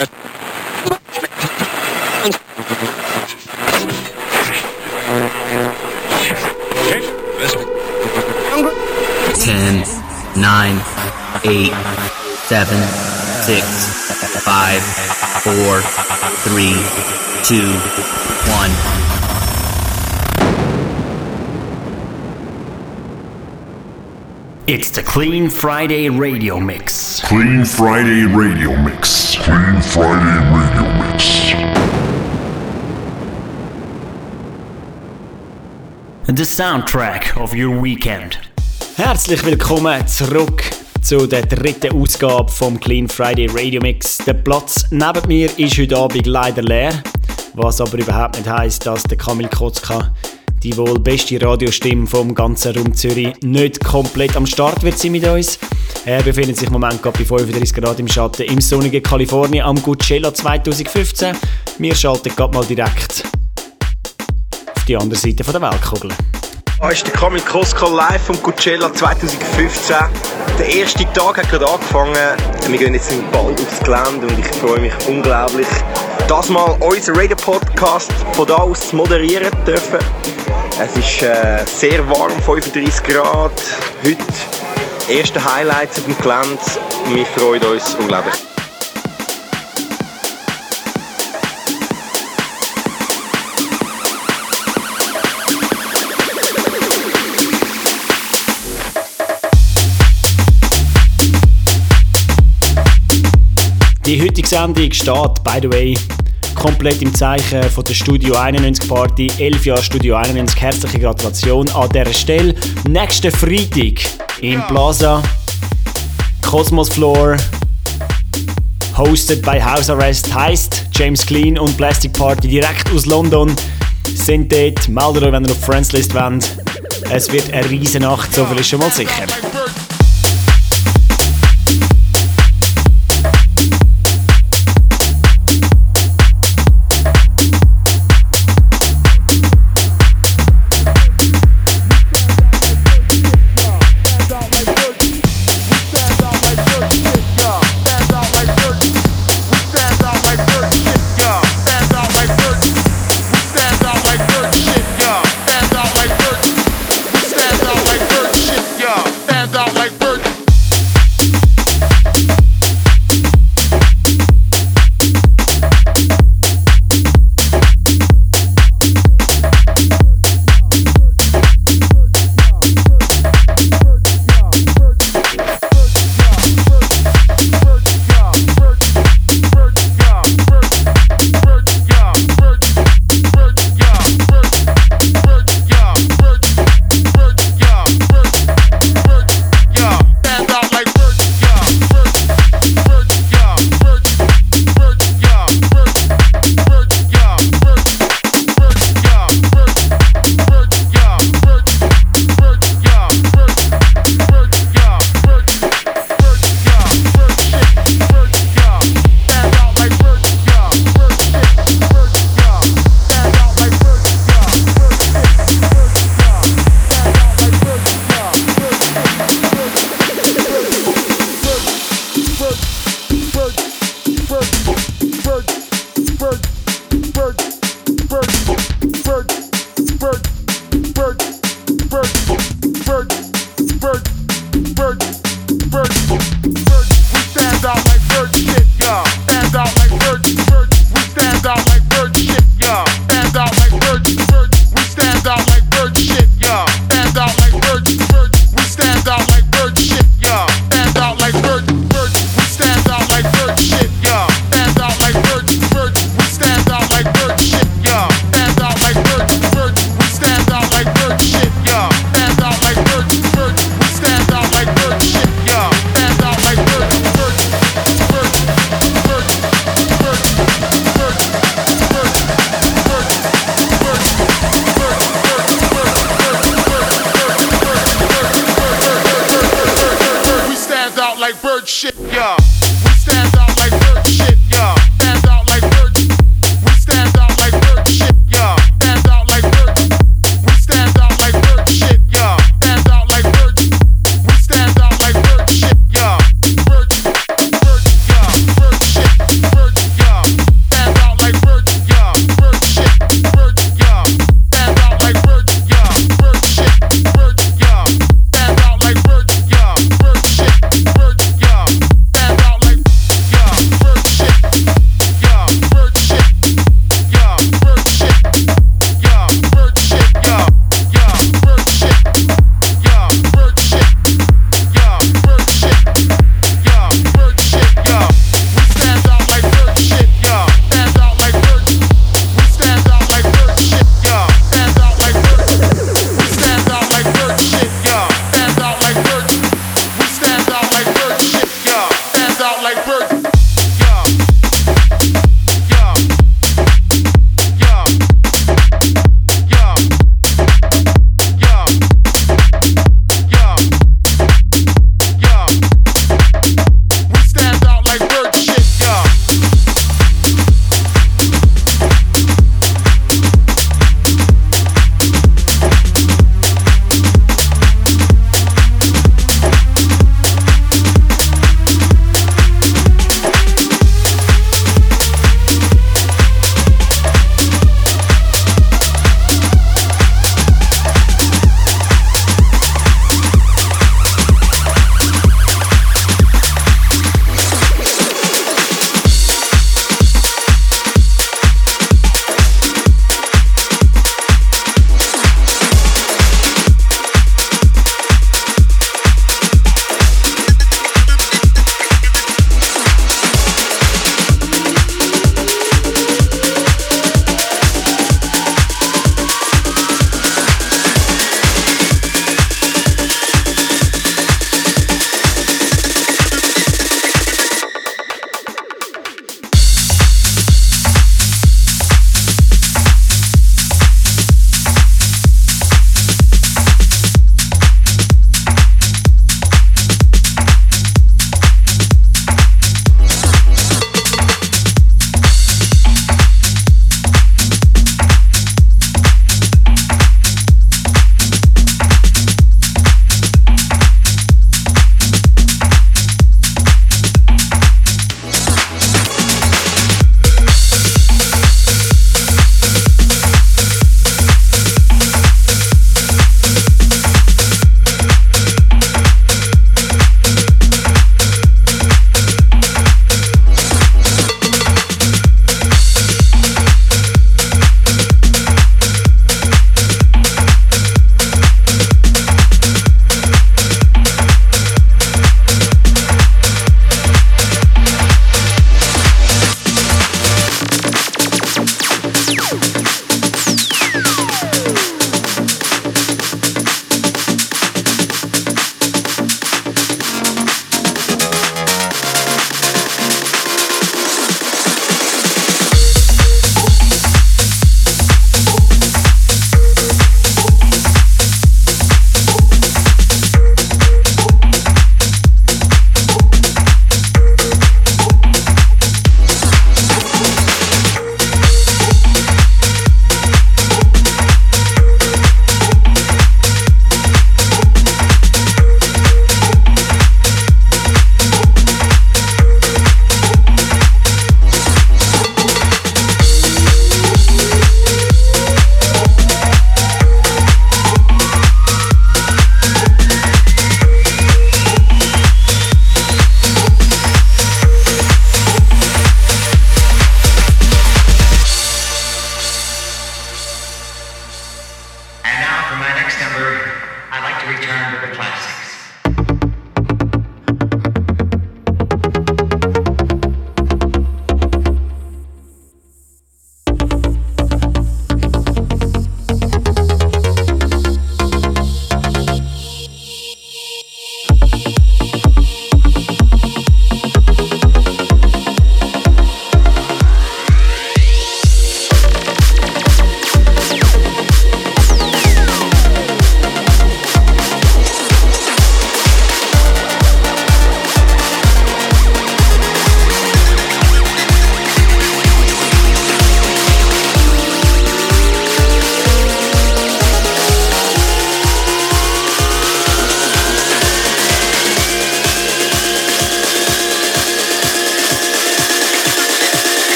Ten, nine, eight, seven, six, five, four, three, two, one. It's the Clean Friday Radio Mix. Clean Friday Radio Mix. Clean Friday Radio Mix. The soundtrack of your weekend. Herzlich willkommen zurück zu der dritten Ausgabe vom Clean Friday Radio Mix. Der Platz neben mir ist heute Abend leider leer, was aber überhaupt nicht heisst, dass der Kamil Kotzka, die wohl beste Radiostimme vom ganzen Raum Zürich, nicht komplett am Start wird sein mit uns. Er befindet sich im Moment gerade bei 35 Grad im Schatten im sonnigen Kalifornien am Coachella 2015. Wir schalten gerade mal direkt auf die andere Seite der Weltkugel. Da ist der Kamil Koska live vom Coachella 2015. Der erste Tag hat gerade angefangen. Wir gehen jetzt bald aufs Gelände und ich freue mich unglaublich, das mal unseren Radio-Podcast von da aus zu moderieren dürfen. Es ist äh, sehr warm, 35 Grad. Heute erste Highlights auf dem Gelände. Wir freuen uns unglaublich. Die heutige Sendung steht, by the way, komplett im Zeichen von der Studio 91 Party. 11 Jahre Studio 91. Herzliche Gratulation an dieser Stelle. Nächsten Freitag im Plaza Cosmos Floor. Hosted by House Arrest heißt James Clean und Plastic Party direkt aus London sind dort. Meldet euch, wenn ihr auf Friendslist wollt. Es wird eine riesen Nacht, so viel ist schon mal sicher. like bird shit, yeah.